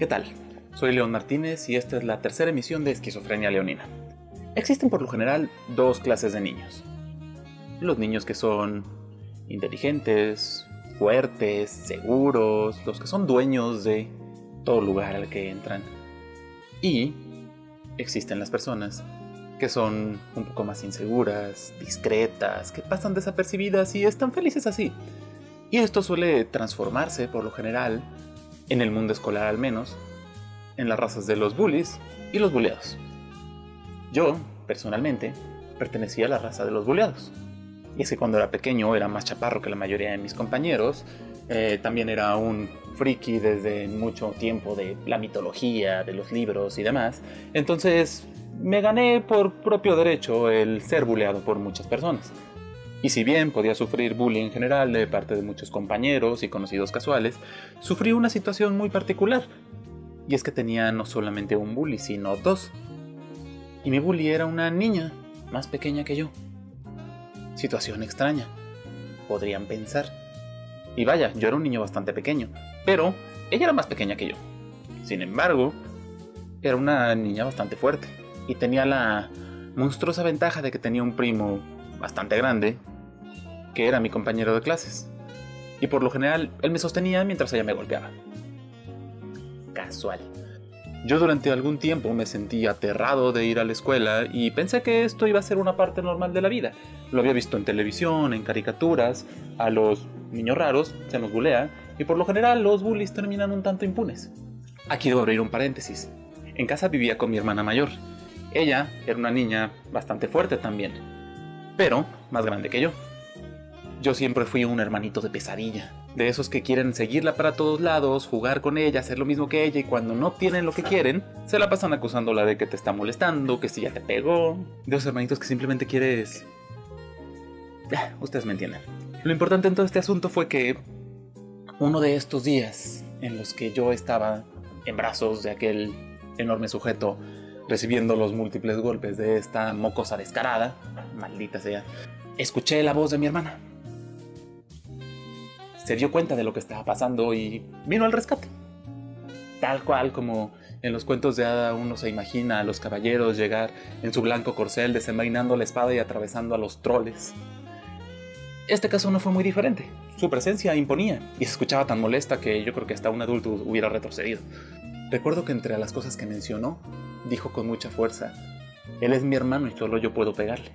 ¿Qué tal? Soy León Martínez y esta es la tercera emisión de Esquizofrenia Leonina. Existen por lo general dos clases de niños. Los niños que son inteligentes, fuertes, seguros, los que son dueños de todo lugar al que entran. Y existen las personas que son un poco más inseguras, discretas, que pasan desapercibidas y están felices así. Y esto suele transformarse, por lo general, en el mundo escolar al menos, en las razas de los bullies y los bulleados. Yo, personalmente, pertenecía a la raza de los bulleados. Y es que cuando era pequeño era más chaparro que la mayoría de mis compañeros. Eh, también era un friki desde mucho tiempo de la mitología, de los libros y demás. Entonces me gané por propio derecho el ser bulleado por muchas personas. Y si bien podía sufrir bullying en general de parte de muchos compañeros y conocidos casuales, sufrí una situación muy particular. Y es que tenía no solamente un bully, sino dos. Y mi bully era una niña más pequeña que yo. Situación extraña, podrían pensar. Y vaya, yo era un niño bastante pequeño, pero ella era más pequeña que yo. Sin embargo, era una niña bastante fuerte y tenía la monstruosa ventaja de que tenía un primo bastante grande, que era mi compañero de clases. Y por lo general, él me sostenía mientras ella me golpeaba. Casual. Yo durante algún tiempo me sentí aterrado de ir a la escuela y pensé que esto iba a ser una parte normal de la vida. Lo había visto en televisión, en caricaturas, a los niños raros se nos bulea y por lo general los bullies terminan un tanto impunes. Aquí debo abrir un paréntesis. En casa vivía con mi hermana mayor. Ella era una niña bastante fuerte también, pero más grande que yo. Yo siempre fui un hermanito de pesadilla de esos que quieren seguirla para todos lados, jugar con ella, hacer lo mismo que ella y cuando no tienen lo que quieren, se la pasan acusándola de que te está molestando, que si ya te pegó, de esos hermanitos que simplemente quieres... Ah, ustedes me entienden. Lo importante en todo este asunto fue que uno de estos días en los que yo estaba en brazos de aquel enorme sujeto recibiendo los múltiples golpes de esta mocosa descarada, maldita sea, escuché la voz de mi hermana se dio cuenta de lo que estaba pasando y vino al rescate. Tal cual como en los cuentos de hada uno se imagina a los caballeros llegar en su blanco corcel desenvainando la espada y atravesando a los troles. Este caso no fue muy diferente. Su presencia imponía y se escuchaba tan molesta que yo creo que hasta un adulto hubiera retrocedido. Recuerdo que entre las cosas que mencionó, dijo con mucha fuerza, Él es mi hermano y solo yo puedo pegarle.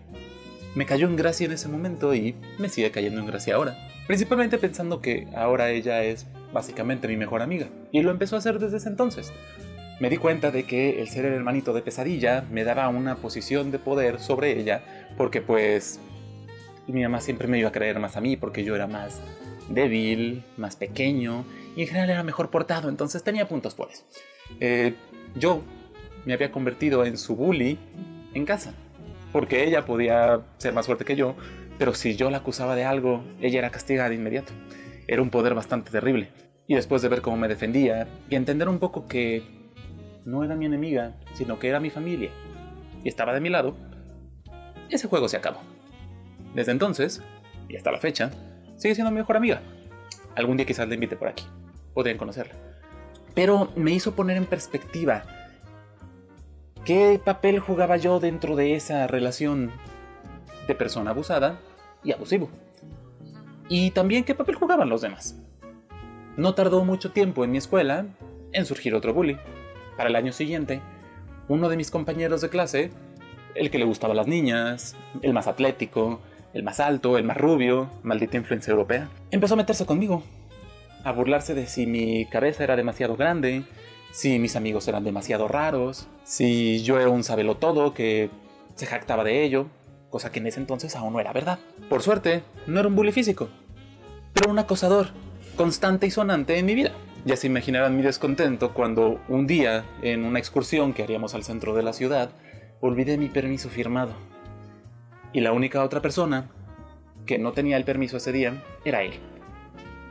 Me cayó en gracia en ese momento y me sigue cayendo en gracia ahora. Principalmente pensando que ahora ella es básicamente mi mejor amiga. Y lo empezó a hacer desde ese entonces. Me di cuenta de que el ser el hermanito de pesadilla me daba una posición de poder sobre ella porque pues mi mamá siempre me iba a creer más a mí porque yo era más débil, más pequeño y en general era mejor portado, entonces tenía puntos por eso. Eh, yo me había convertido en su bully en casa porque ella podía ser más fuerte que yo pero si yo la acusaba de algo, ella era castigada de inmediato. Era un poder bastante terrible. Y después de ver cómo me defendía y entender un poco que no era mi enemiga, sino que era mi familia, y estaba de mi lado, ese juego se acabó. Desde entonces, y hasta la fecha, sigue siendo mi mejor amiga. Algún día quizás la invite por aquí. Podrían conocerla. Pero me hizo poner en perspectiva qué papel jugaba yo dentro de esa relación de persona abusada y abusivo. Y también qué papel jugaban los demás. No tardó mucho tiempo en mi escuela en surgir otro bully. Para el año siguiente, uno de mis compañeros de clase, el que le gustaba a las niñas, el más atlético, el más alto, el más rubio, maldita influencia europea, empezó a meterse conmigo, a burlarse de si mi cabeza era demasiado grande, si mis amigos eran demasiado raros, si yo era un sabelotodo que se jactaba de ello, cosa que en ese entonces aún no era verdad. Por suerte, no era un bully físico, pero un acosador, constante y sonante en mi vida. Ya se imaginarán mi descontento cuando un día, en una excursión que haríamos al centro de la ciudad, olvidé mi permiso firmado. Y la única otra persona que no tenía el permiso ese día era él.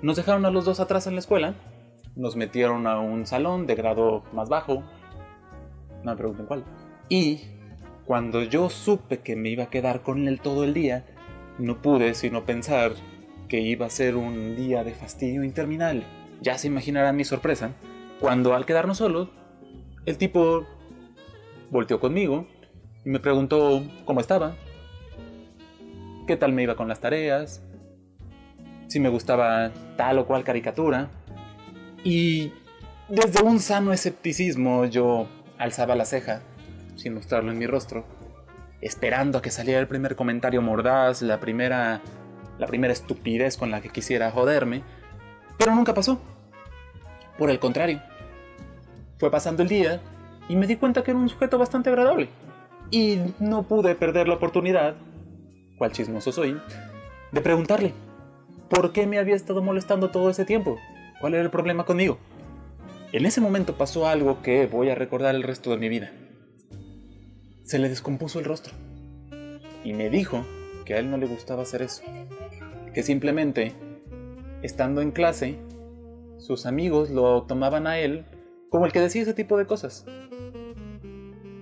Nos dejaron a los dos atrás en la escuela, nos metieron a un salón de grado más bajo, no me pregunten cuál, y cuando yo supe que me iba a quedar con él todo el día, no pude sino pensar que iba a ser un día de fastidio interminable. Ya se imaginarán mi sorpresa Cuando al quedarnos solos, el tipo volteó conmigo y me preguntó cómo estaba, qué tal me iba con las tareas, si me gustaba tal o cual caricatura. Y desde un sano escepticismo yo alzaba la ceja, sin mostrarlo en mi rostro, esperando a que saliera el primer comentario mordaz, la primera, la primera estupidez con la que quisiera joderme, pero nunca pasó. Por el contrario, fue pasando el día y me di cuenta que era un sujeto bastante agradable. Y no pude perder la oportunidad, cual chismoso soy, de preguntarle por qué me había estado molestando todo ese tiempo, cuál era el problema conmigo. En ese momento pasó algo que voy a recordar el resto de mi vida. Se le descompuso el rostro y me dijo que a él no le gustaba hacer eso, que simplemente, estando en clase, sus amigos lo tomaban a él como el que decía ese tipo de cosas.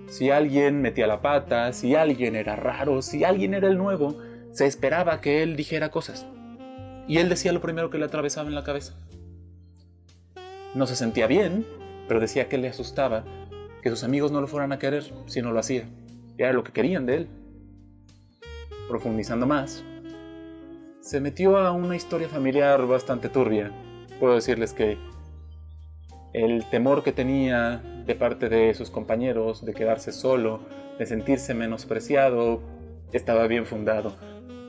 Si alguien metía la pata, si alguien era raro, si alguien era el nuevo, se esperaba que él dijera cosas. Y él decía lo primero que le atravesaba en la cabeza. No se sentía bien, pero decía que le asustaba que sus amigos no lo fueran a querer si no lo hacía. Era lo que querían de él. Profundizando más, se metió a una historia familiar bastante turbia. Puedo decirles que el temor que tenía de parte de sus compañeros de quedarse solo, de sentirse menospreciado, estaba bien fundado.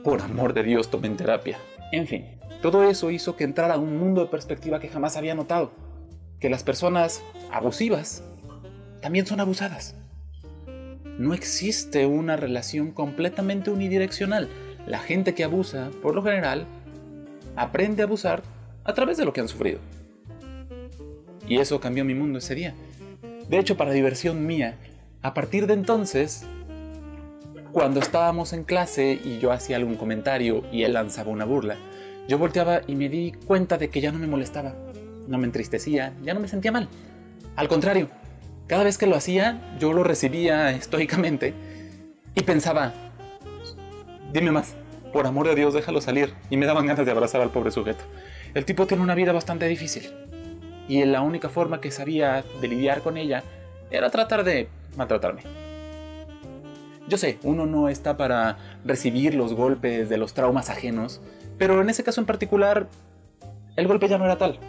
Por amor de Dios, tomen terapia. En fin, todo eso hizo que entrara a un mundo de perspectiva que jamás había notado. Que las personas abusivas también son abusadas. No existe una relación completamente unidireccional. La gente que abusa, por lo general, aprende a abusar a través de lo que han sufrido. Y eso cambió mi mundo ese día. De hecho, para diversión mía, a partir de entonces, cuando estábamos en clase y yo hacía algún comentario y él lanzaba una burla, yo volteaba y me di cuenta de que ya no me molestaba, no me entristecía, ya no me sentía mal. Al contrario, cada vez que lo hacía, yo lo recibía estoicamente y pensaba, dime más, por amor de Dios, déjalo salir. Y me daban ganas de abrazar al pobre sujeto. El tipo tiene una vida bastante difícil y la única forma que sabía de lidiar con ella era tratar de maltratarme. Yo sé, uno no está para recibir los golpes de los traumas ajenos, pero en ese caso en particular, el golpe ya no era tal.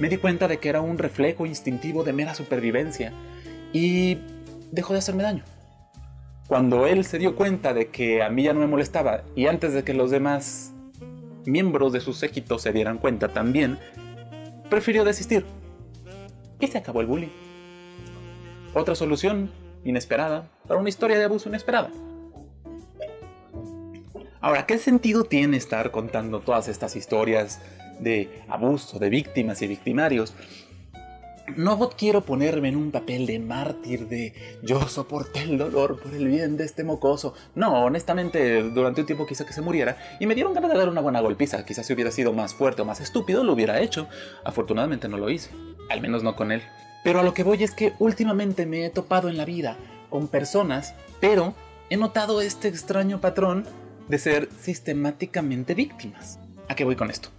Me di cuenta de que era un reflejo instintivo de mera supervivencia y dejó de hacerme daño. Cuando él se dio cuenta de que a mí ya no me molestaba y antes de que los demás miembros de su séquito se dieran cuenta también, prefirió desistir. Y se acabó el bullying. Otra solución inesperada para una historia de abuso inesperada. Ahora, ¿qué sentido tiene estar contando todas estas historias de abuso, de víctimas y victimarios? No quiero ponerme en un papel de mártir de yo soporté el dolor por el bien de este mocoso. No, honestamente, durante un tiempo quise que se muriera y me dieron ganas de dar una buena golpiza. Quizás si hubiera sido más fuerte o más estúpido lo hubiera hecho. Afortunadamente no lo hice, al menos no con él. Pero a lo que voy es que últimamente me he topado en la vida con personas, pero he notado este extraño patrón de ser sistemáticamente víctimas. ¿A qué voy con esto?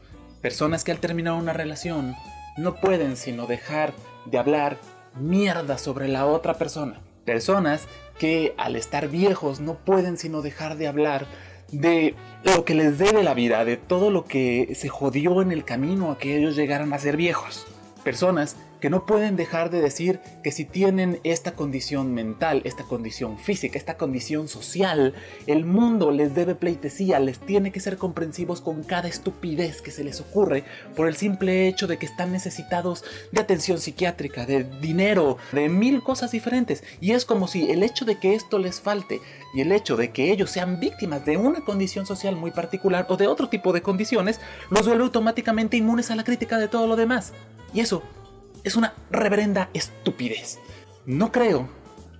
Personas que al terminar una relación no pueden sino dejar de hablar mierda sobre la otra persona. Personas que al estar viejos no pueden sino dejar de hablar de lo que les debe la vida, de todo lo que se jodió en el camino a que ellos llegaran a ser viejos. Personas que no pueden dejar de decir que si tienen esta condición mental, esta condición física, esta condición social, el mundo les debe pleitesía, les tiene que ser comprensivos con cada estupidez que se les ocurre por el simple hecho de que están necesitados de atención psiquiátrica, de dinero, de mil cosas diferentes. Y es como si el hecho de que esto les falte y el hecho de que ellos sean víctimas de una condición social muy particular o de otro tipo de condiciones los vuelve automáticamente inmunes a la crítica de todo lo demás. Y eso es una reverenda estupidez. No creo,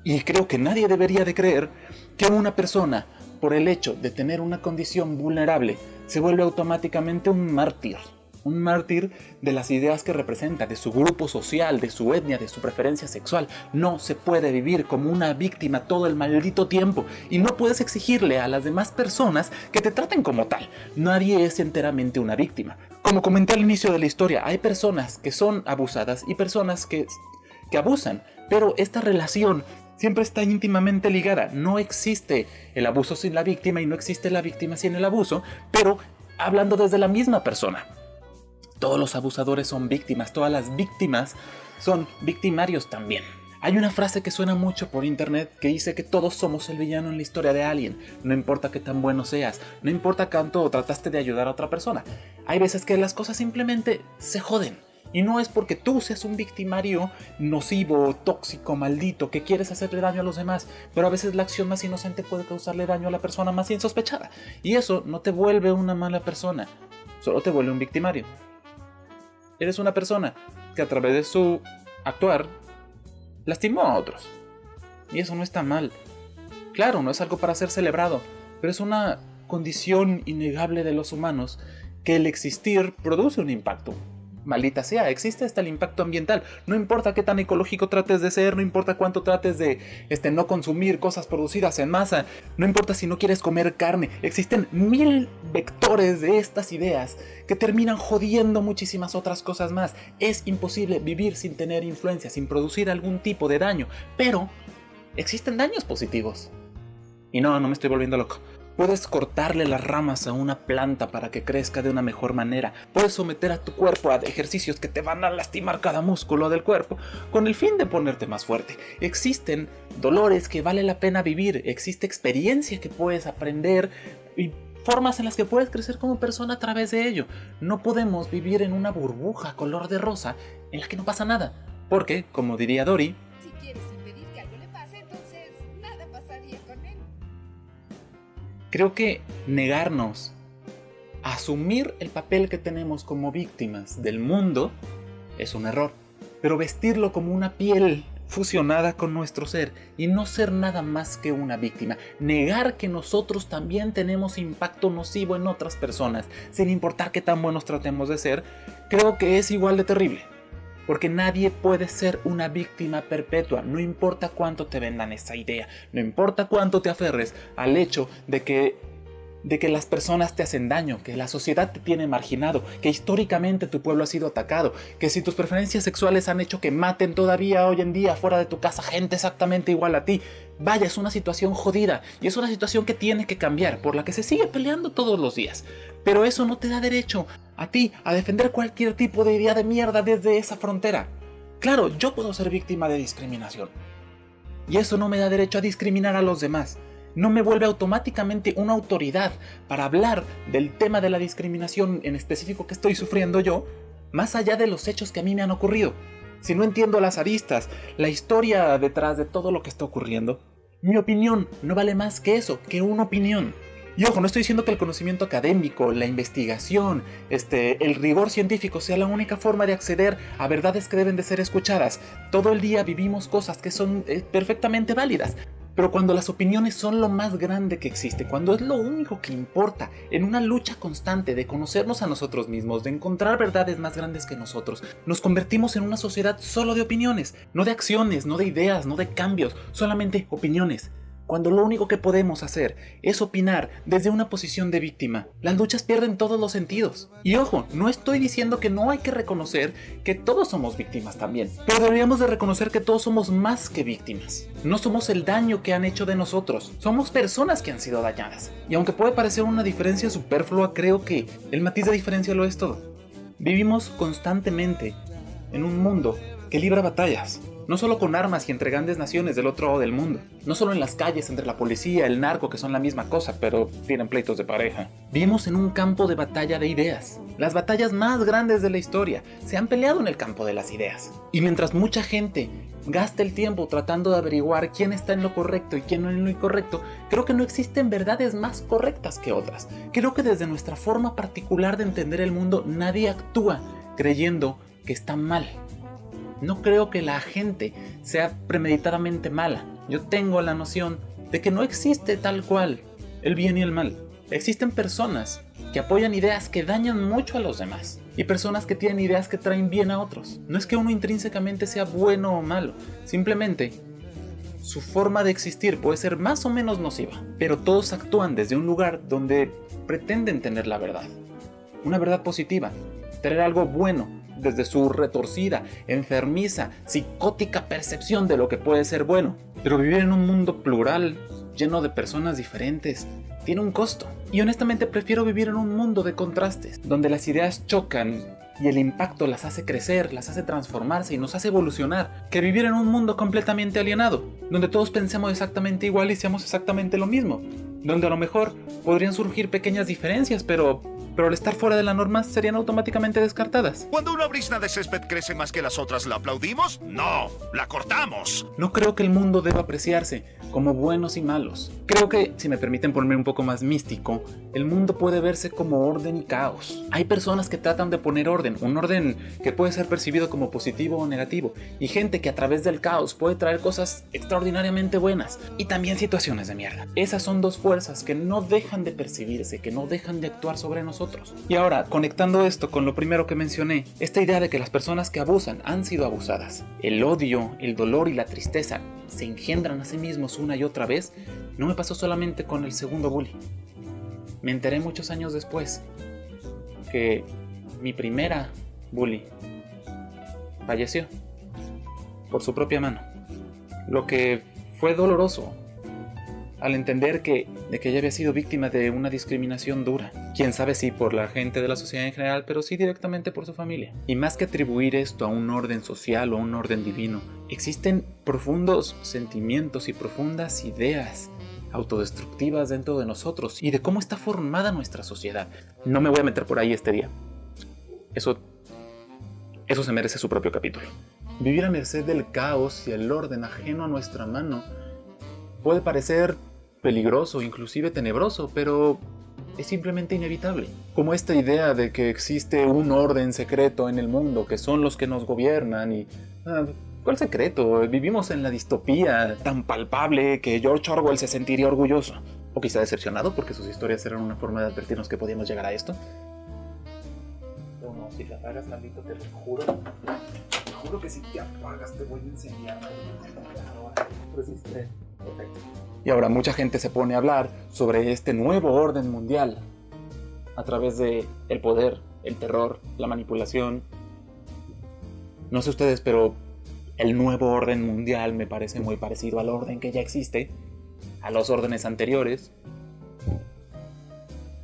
y creo que nadie debería de creer, que una persona, por el hecho de tener una condición vulnerable, se vuelve automáticamente un mártir. Un mártir de las ideas que representa, de su grupo social, de su etnia, de su preferencia sexual. No se puede vivir como una víctima todo el maldito tiempo y no puedes exigirle a las demás personas que te traten como tal. Nadie es enteramente una víctima. Como comenté al inicio de la historia, hay personas que son abusadas y personas que, que abusan, pero esta relación siempre está íntimamente ligada. No existe el abuso sin la víctima y no existe la víctima sin el abuso, pero hablando desde la misma persona. Todos los abusadores son víctimas, todas las víctimas son victimarios también. Hay una frase que suena mucho por internet que dice que todos somos el villano en la historia de alguien, no importa qué tan bueno seas, no importa cuánto trataste de ayudar a otra persona. Hay veces que las cosas simplemente se joden. Y no es porque tú seas un victimario nocivo, tóxico, maldito, que quieres hacerle daño a los demás, pero a veces la acción más inocente puede causarle daño a la persona más insospechada. Y eso no te vuelve una mala persona, solo te vuelve un victimario. Eres una persona que a través de su actuar lastimó a otros. Y eso no está mal. Claro, no es algo para ser celebrado, pero es una condición innegable de los humanos que el existir produce un impacto maldita sea, existe hasta el impacto ambiental. No importa qué tan ecológico trates de ser, no importa cuánto trates de este, no consumir cosas producidas en masa, no importa si no quieres comer carne, existen mil vectores de estas ideas que terminan jodiendo muchísimas otras cosas más. Es imposible vivir sin tener influencia, sin producir algún tipo de daño, pero existen daños positivos. Y no, no me estoy volviendo loco. Puedes cortarle las ramas a una planta para que crezca de una mejor manera. Puedes someter a tu cuerpo a ejercicios que te van a lastimar cada músculo del cuerpo con el fin de ponerte más fuerte. Existen dolores que vale la pena vivir. Existe experiencia que puedes aprender y formas en las que puedes crecer como persona a través de ello. No podemos vivir en una burbuja color de rosa en la que no pasa nada. Porque, como diría Dory, Creo que negarnos asumir el papel que tenemos como víctimas del mundo es un error. Pero vestirlo como una piel fusionada con nuestro ser y no ser nada más que una víctima. Negar que nosotros también tenemos impacto nocivo en otras personas, sin importar qué tan buenos tratemos de ser, creo que es igual de terrible. Porque nadie puede ser una víctima perpetua, no importa cuánto te vendan esa idea, no importa cuánto te aferres al hecho de que de que las personas te hacen daño, que la sociedad te tiene marginado, que históricamente tu pueblo ha sido atacado, que si tus preferencias sexuales han hecho que maten todavía hoy en día fuera de tu casa gente exactamente igual a ti. Vaya, es una situación jodida y es una situación que tiene que cambiar, por la que se sigue peleando todos los días. Pero eso no te da derecho a ti a defender cualquier tipo de idea de mierda desde esa frontera. Claro, yo puedo ser víctima de discriminación. Y eso no me da derecho a discriminar a los demás no me vuelve automáticamente una autoridad para hablar del tema de la discriminación en específico que estoy sufriendo yo, más allá de los hechos que a mí me han ocurrido. Si no entiendo las aristas, la historia detrás de todo lo que está ocurriendo, mi opinión no vale más que eso, que una opinión. Y ojo, no estoy diciendo que el conocimiento académico, la investigación, este, el rigor científico sea la única forma de acceder a verdades que deben de ser escuchadas. Todo el día vivimos cosas que son eh, perfectamente válidas, pero cuando las opiniones son lo más grande que existe, cuando es lo único que importa, en una lucha constante de conocernos a nosotros mismos, de encontrar verdades más grandes que nosotros, nos convertimos en una sociedad solo de opiniones, no de acciones, no de ideas, no de cambios, solamente opiniones cuando lo único que podemos hacer es opinar desde una posición de víctima. Las luchas pierden todos los sentidos. Y ojo, no estoy diciendo que no hay que reconocer que todos somos víctimas también, pero deberíamos de reconocer que todos somos más que víctimas. No somos el daño que han hecho de nosotros, somos personas que han sido dañadas. Y aunque puede parecer una diferencia superflua, creo que el matiz de diferencia lo es todo. Vivimos constantemente en un mundo que libra batallas, no solo con armas y entre grandes naciones del otro lado del mundo, no solo en las calles entre la policía, el narco, que son la misma cosa, pero tienen pleitos de pareja. Vivimos en un campo de batalla de ideas. Las batallas más grandes de la historia se han peleado en el campo de las ideas. Y mientras mucha gente gasta el tiempo tratando de averiguar quién está en lo correcto y quién no en lo incorrecto, creo que no existen verdades más correctas que otras. Creo que desde nuestra forma particular de entender el mundo nadie actúa creyendo que está mal. No creo que la gente sea premeditadamente mala. Yo tengo la noción de que no existe tal cual el bien y el mal. Existen personas que apoyan ideas que dañan mucho a los demás. y personas que tienen ideas que traen bien a otros. No es que uno intrínsecamente sea bueno o malo, simplemente su forma de existir puede ser más o menos nociva, pero todos actúan desde un lugar donde pretenden tener la verdad. Una verdad positiva, tener algo bueno desde su retorcida, enfermiza, psicótica percepción de lo que puede ser bueno. Pero vivir en un mundo plural, lleno de personas diferentes, tiene un costo. Y honestamente prefiero vivir en un mundo de contrastes, donde las ideas chocan y el impacto las hace crecer, las hace transformarse y nos hace evolucionar, que vivir en un mundo completamente alienado, donde todos pensemos exactamente igual y seamos exactamente lo mismo, donde a lo mejor podrían surgir pequeñas diferencias, pero pero al estar fuera de la norma serían automáticamente descartadas. Cuando una brisna de césped crece más que las otras, ¿la aplaudimos? No, la cortamos. No creo que el mundo deba apreciarse como buenos y malos. Creo que, si me permiten ponerme un poco más místico, el mundo puede verse como orden y caos. Hay personas que tratan de poner orden, un orden que puede ser percibido como positivo o negativo, y gente que a través del caos puede traer cosas extraordinariamente buenas, y también situaciones de mierda. Esas son dos fuerzas que no dejan de percibirse, que no dejan de actuar sobre nosotros y ahora, conectando esto con lo primero que mencioné, esta idea de que las personas que abusan han sido abusadas, el odio, el dolor y la tristeza se engendran a sí mismos una y otra vez, no me pasó solamente con el segundo bully. Me enteré muchos años después que mi primera bully falleció por su propia mano. Lo que fue doloroso al entender que, de que ella había sido víctima de una discriminación dura. Quién sabe si por la gente de la sociedad en general, pero sí directamente por su familia. Y más que atribuir esto a un orden social o a un orden divino, existen profundos sentimientos y profundas ideas autodestructivas dentro de nosotros y de cómo está formada nuestra sociedad. No me voy a meter por ahí este día. Eso eso se merece su propio capítulo. Vivir a merced del caos y el orden ajeno a nuestra mano puede parecer peligroso, inclusive tenebroso, pero es simplemente inevitable. Como esta idea de que existe un orden secreto en el mundo, que son los que nos gobiernan y... Ah, ¿Cuál secreto? Vivimos en la distopía tan palpable que George Orwell se sentiría orgulloso. O quizá decepcionado porque sus historias eran una forma de advertirnos que podíamos llegar a esto. No, no, si te apagas, maldito, te lo juro. Te juro que si te apagas te voy a enseñar. Resiste. Y ahora mucha gente se pone a hablar sobre este nuevo orden mundial a través de el poder, el terror, la manipulación. No sé ustedes, pero el nuevo orden mundial me parece muy parecido al orden que ya existe, a los órdenes anteriores.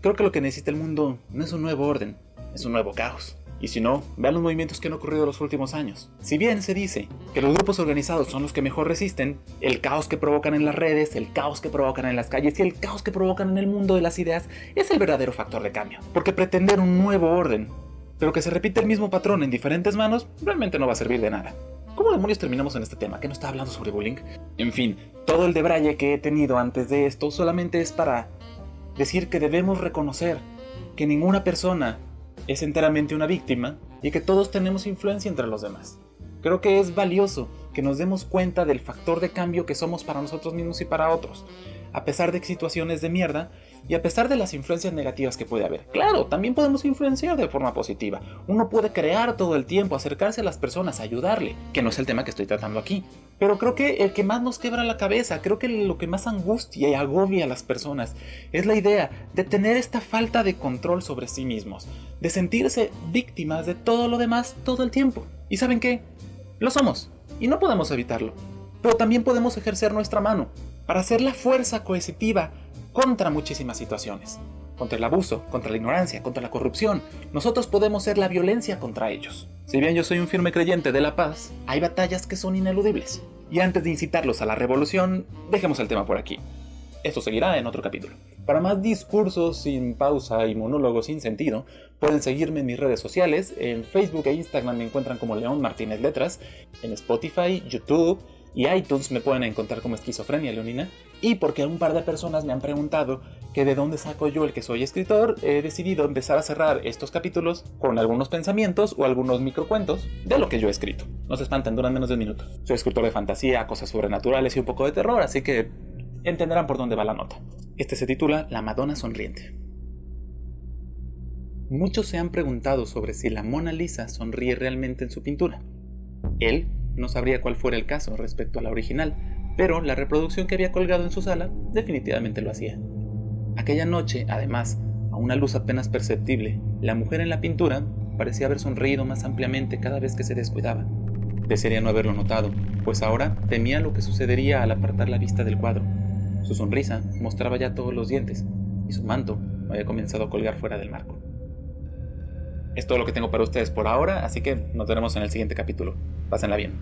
Creo que lo que necesita el mundo no es un nuevo orden, es un nuevo caos. Y si no, vean los movimientos que han ocurrido en los últimos años. Si bien se dice que los grupos organizados son los que mejor resisten, el caos que provocan en las redes, el caos que provocan en las calles y el caos que provocan en el mundo de las ideas es el verdadero factor de cambio. Porque pretender un nuevo orden, pero que se repite el mismo patrón en diferentes manos, realmente no va a servir de nada. ¿Cómo demonios terminamos en este tema? ¿Qué no está hablando sobre bullying? En fin, todo el debraye que he tenido antes de esto solamente es para decir que debemos reconocer que ninguna persona es enteramente una víctima y que todos tenemos influencia entre los demás. Creo que es valioso que nos demos cuenta del factor de cambio que somos para nosotros mismos y para otros, a pesar de situaciones de mierda y a pesar de las influencias negativas que puede haber. Claro, también podemos influenciar de forma positiva. Uno puede crear todo el tiempo, acercarse a las personas, ayudarle, que no es el tema que estoy tratando aquí. Pero creo que el que más nos quebra la cabeza, creo que lo que más angustia y agobia a las personas es la idea de tener esta falta de control sobre sí mismos, de sentirse víctimas de todo lo demás todo el tiempo. ¿Y saben qué? Lo somos, y no podemos evitarlo. Pero también podemos ejercer nuestra mano para ser la fuerza coercitiva contra muchísimas situaciones. Contra el abuso, contra la ignorancia, contra la corrupción. Nosotros podemos ser la violencia contra ellos. Si bien yo soy un firme creyente de la paz, hay batallas que son ineludibles. Y antes de incitarlos a la revolución, dejemos el tema por aquí. Esto seguirá en otro capítulo. Para más discursos sin pausa y monólogos sin sentido, pueden seguirme en mis redes sociales. En Facebook e Instagram me encuentran como León Martínez Letras. En Spotify, YouTube y iTunes me pueden encontrar como Esquizofrenia Leonina. Y porque un par de personas me han preguntado que de dónde saco yo el que soy escritor, he decidido empezar a cerrar estos capítulos con algunos pensamientos o algunos microcuentos de lo que yo he escrito. No se espanten, duran menos de un minuto. Soy escritor de fantasía, cosas sobrenaturales y un poco de terror, así que entenderán por dónde va la nota. Este se titula La Madonna Sonriente. Muchos se han preguntado sobre si la Mona Lisa sonríe realmente en su pintura. Él no sabría cuál fuera el caso respecto a la original, pero la reproducción que había colgado en su sala definitivamente lo hacía. Aquella noche, además, a una luz apenas perceptible, la mujer en la pintura parecía haber sonreído más ampliamente cada vez que se descuidaba. Desearía no haberlo notado, pues ahora temía lo que sucedería al apartar la vista del cuadro. Su sonrisa mostraba ya todos los dientes, y su manto había comenzado a colgar fuera del marco. Es todo lo que tengo para ustedes por ahora, así que nos veremos en el siguiente capítulo. Pásenla bien.